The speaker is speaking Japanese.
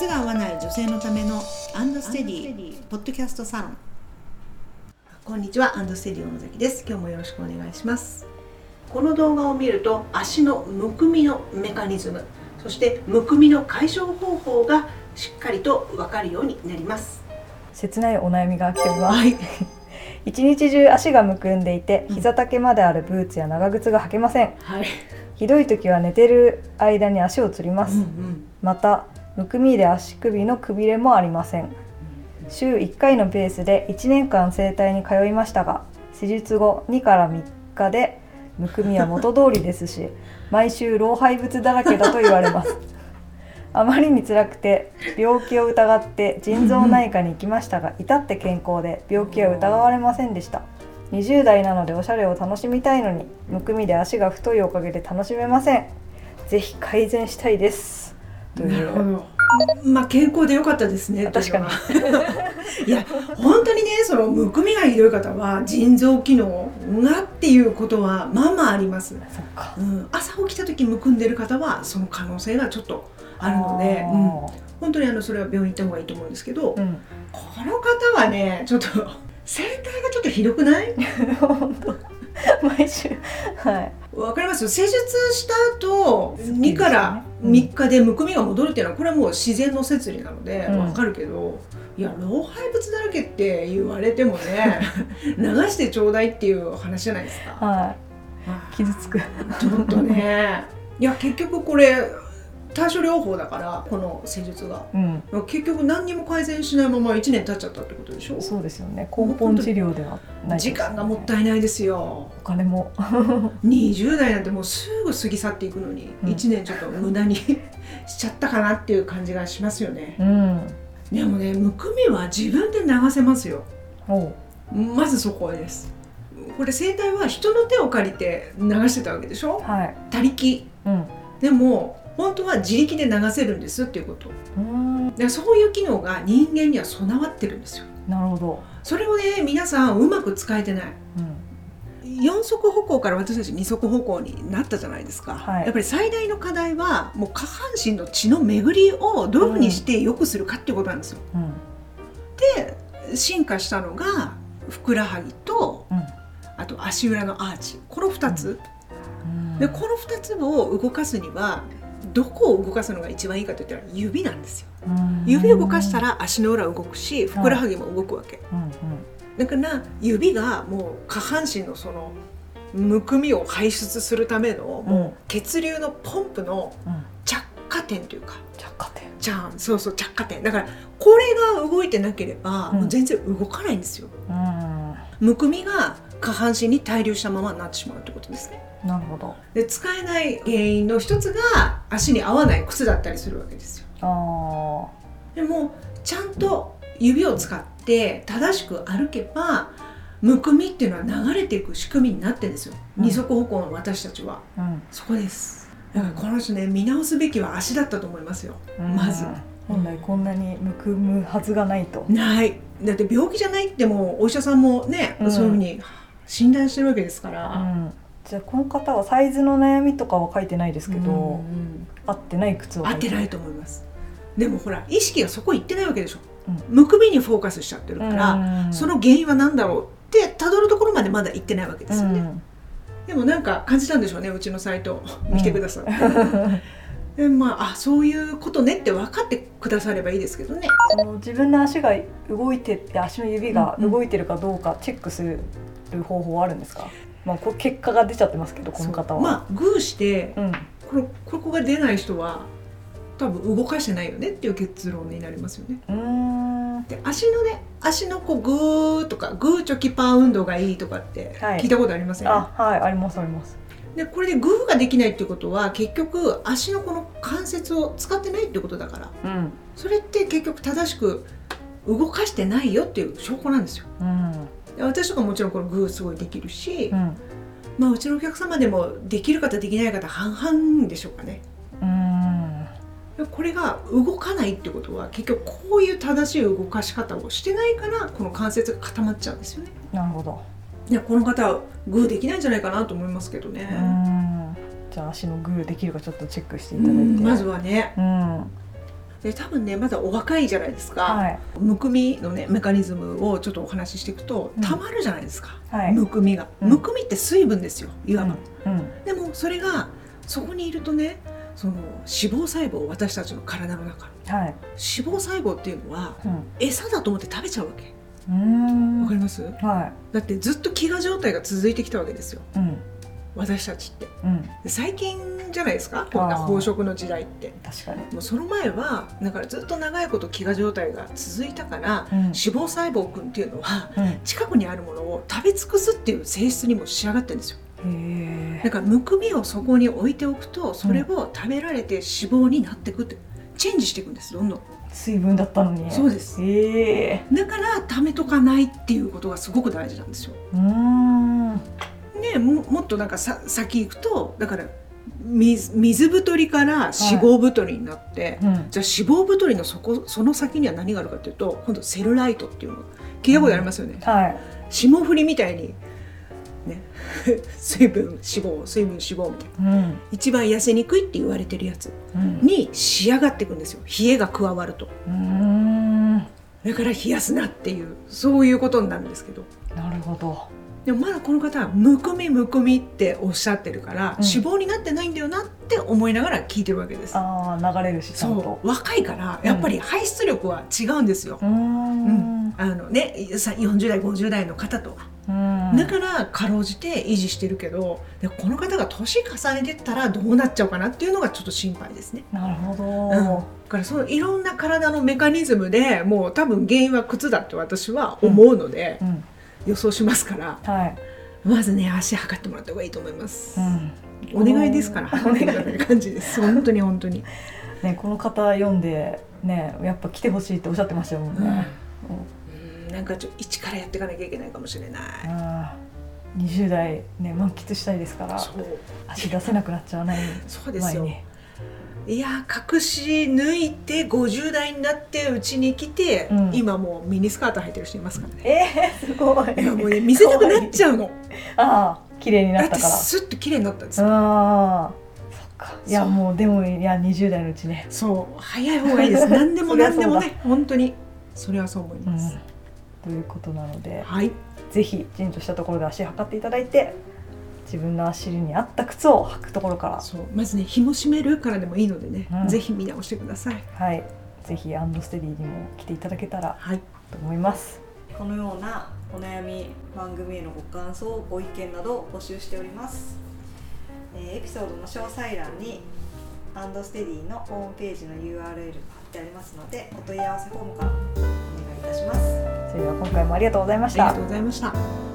靴が合わない女性のためのアンドステディポッドキャストサロン。こんにちはアンドステディ小野崎です。今日もよろしくお願いします。この動画を見ると足のむくみのメカニズムそしてむくみの解消方法がしっかりとわかるようになります。切ないお悩みが来ております、はい。一日中足がむくんでいて膝丈まであるブーツや長靴が履けませんはいひどい時は寝てる間に足をつります、うん。またむくみで足首のくびれもありません。週1回のペースで1年間整体に通いましたが施術後2から3日でむくみは元通りですし 毎週老廃物だらけだと言われます。あまりに辛くて病気を疑って腎臓内科に行きましたが至って健康で病気は疑われませんでした。20代なのでおしゃれを楽しみたいのにむくみで足が太いおかげで楽しめません。ぜひ改善したいです。とないう。るほど。まあ健康で良かったですね確かに。といや本当にねそのむくみがひどい方は腎臓機能がっていうことはまあまああります、そっか。うん、朝起きた時むくんでる方はその可能性がちょっとあるので、うん、本当にあのそれは病院行った方がいいと思うんですけど、うん、この方はねちょっと 整体がちょっとひどくない？本当 毎週。はい。わかります施術した後すっきり2からうん。3日でむくみが戻るっていうのはこれはもう自然の摂理なのでうん。わかるけど、いや老廃物だらけって言われてもね 流してちょうだいっていう話じゃないですか。はい。傷つく。ちょっとね。いや結局これ対処療法だからこの施術が。うん。結局何にも改善しないまま1年経っちゃったってことでしょ？そうですよね。根本治療ではないです時間がもったいないですよ。お金も。20代なんてもうすぐ過ぎ去っていくのに、うん。1年ちょっと無駄に しちゃったかなっていう感じがしますよね。うん。でもねむくみは自分で流せますよ。まずそこです。これ整体は人の手を借りて流してたわけでしょ？はい。他力。うん。でも本当は自力で流せるんですっていうこと。でそういう機能が人間には備わってるんですよ。なるほど。それをね皆さんうまく使えてない。うん。四足歩行から私たち二足歩行になったじゃないですか、はい。やっぱり最大の課題はもう下半身の血の巡りをどういうふうにして良くするかっていうことなんですよ。うん。で進化したのがふくらはぎとうん。あと足裏のアーチ。この2つ、うん。でこの2つを動かすにはどこを動かすのが一番いいかといったら指なんですよ。うん。指を動かしたら足の裏動くしふくらはぎも動くわけ。だから指がもう下半身のそのむくみを排出するためのもう血流のポンプのうん。着火点というか。着火点。じゃん。そうそう着火点。だからこれが動いてなければ、うん。もう全然動かないんですよ。うん。むくみが下半身に滞留したままになってしまうってことですね。なるほど。で使えない原因の一つが足に合わない靴だったりするわけですよ。あでもちゃんと指を使って正しく歩けばむくみっていうのは流れていく仕組みになってるんですよ、うん。二足歩行の私たちは。あうん。そこです。だからこの人ね見直すべきは足だったと思いますよ。うん。まず。本来こんなにむくむはずがないと。ない。だって病気じゃないってもうお医者さんもね、うん。そういうふうに診断してるわけですかうら、んじゃあこの方はサイズの悩みとかは書いてないですけど、うんうん合ってない靴を合ってないと思います。でもほら意識がそこ行ってないわけでしょ、うん。むくみにフォーカスしちゃってるから、うん。その原因は何だろうってたどるところまでまだ行ってないわけですよね、うん。でもなんか感じたんでしょうねうちのサイト見てくださって、でまああそういうことねって分かってくださればいいですけどね。その自分の足が動いてって足の指が動いてるかどうかチェックする方法はあるんですか、まあ、こう結果が出ちゃってますけどこの方は。まあグーしてうん。これここが出ない人は多分動かしてないよねっていう結論になりますよね。で足のね足のこうグーとかグーチョキパー運動がいいとかってはい。聞いたことありません、あはいありますあります。でこれでグーができないっていうことは結局足のこの関節を使ってないってことだから。うん。それって結局正しく動かしてないよっていう証拠なんですよ。うん。で私とかもちろんこのグーすごいできるし、うん。まあうちのお客様でもできる方できない方半々でしょうかね。うん。でこれが動かないってことは結局こういう正しい動かし方をしてないからこの関節が固まっちゃうんですよね。なるほど。いやこの方はグーできないんじゃないかなと思いますけどね、うん。じゃあ足のグーできるかちょっとチェックしていただいて。うんまずはね。うんで多分ねまだお若いじゃないですか、はい。むくみのねメカニズムをちょっとお話ししていくとうん。たまるじゃないですか、はい。むくみが、うん。むくみって水分ですよいわば、うん。うん。でもそれがそこにいるとねその脂肪細胞私たちの体の中。はい。脂肪細胞っていうのはうん。餌だと思って食べちゃうわけ。わかります？はだってずっと飢餓状態が続いてきたわけですよ私たちって。うん。で最近じゃないですか？こんな飽食の時代って。確かに。もうその前はだからずっと長いこと飢餓状態が続いたから、うん。脂肪細胞君っていうのはうん。へ近くにあるものを食べ尽くすっていう性質にも仕上がってるんですよ。えだからむくみをそこに置いておくとそれを食べられて脂肪になっていくってチェンジしていくんですどんどん。水分だったのに。そうです。だから貯めとかないっていうことがすごく大事なんですよ。うーんねももっとなんかさ先行くとだから水水太りから脂肪太りになって、うん。じゃあ脂肪太りのそこその先には何があるかというと今度セルライトっていうの聞いたことありますよね、はい。霜降りみたいにね 水分脂肪水分脂肪みたいな。うん。一番痩せにくいって言われてるやつうん。に仕上がっていくんですよ。冷えが加わると。うーん。だから冷やすなっていうそういうことになるんですけど。なるほどでもまだこの方はむくみむくみっておっしゃってるから、うん。脂肪になってないんだよなって思いながら聞いてるわけです。ああ流れるしちゃんと。そう若いからやっぱり排出力は違うんですよ。う、ーん。あのねさ40代50代の方とは、うん。だからかろうじて維持してるけどでこの方が年重ねてったらどうなっちゃうかなっていうのがちょっと心配ですね。なるほど、うん、だからそのいろんな体のメカニズムでもう多分原因は靴だって私は思うので、うん予想しますから。はい、まずね足測ってもらった方がいいと思います。うん。お願いですから測ってください感じです。本当に本当に。ね、この方読んでねやっぱ来てほしいっておっしゃってましたもんね、うん。なんかちょっと一からやっていかなきゃいけないかもしれない。うん、20代ね満喫したいですから。足出せなくなっちゃわないそうですよ。前にいやー隠し抜いて50代になってうちに来て、うん今もうミニスカート履いてる人いますからね。えー、すごいいやもうね見せたくなっちゃうの。ああ綺麗になだったからスッと綺麗になったんですよ。ああそっかいやもうでもいや20代のうちねそう早い方がいいです。何でも何でもね本当にそれはそう思いうます。んということなのではいぜひ陣としたところで足測っていただいて自分の足に合った靴を履くところから。そう。まずね紐締めるからでもいいのでね、うん。ぜひ見直してください。はい。ぜひアンドステディにも来ていただけたらはい。と思います。このようなお悩み番組へのご感想ご意見などを募集しております、えーエピソードの詳細欄にアンドステディのホームページの URL が貼ってありますのでお問い合わせフォームからお願いいたします。それでは今回もありがとうございました。ありがとうございました。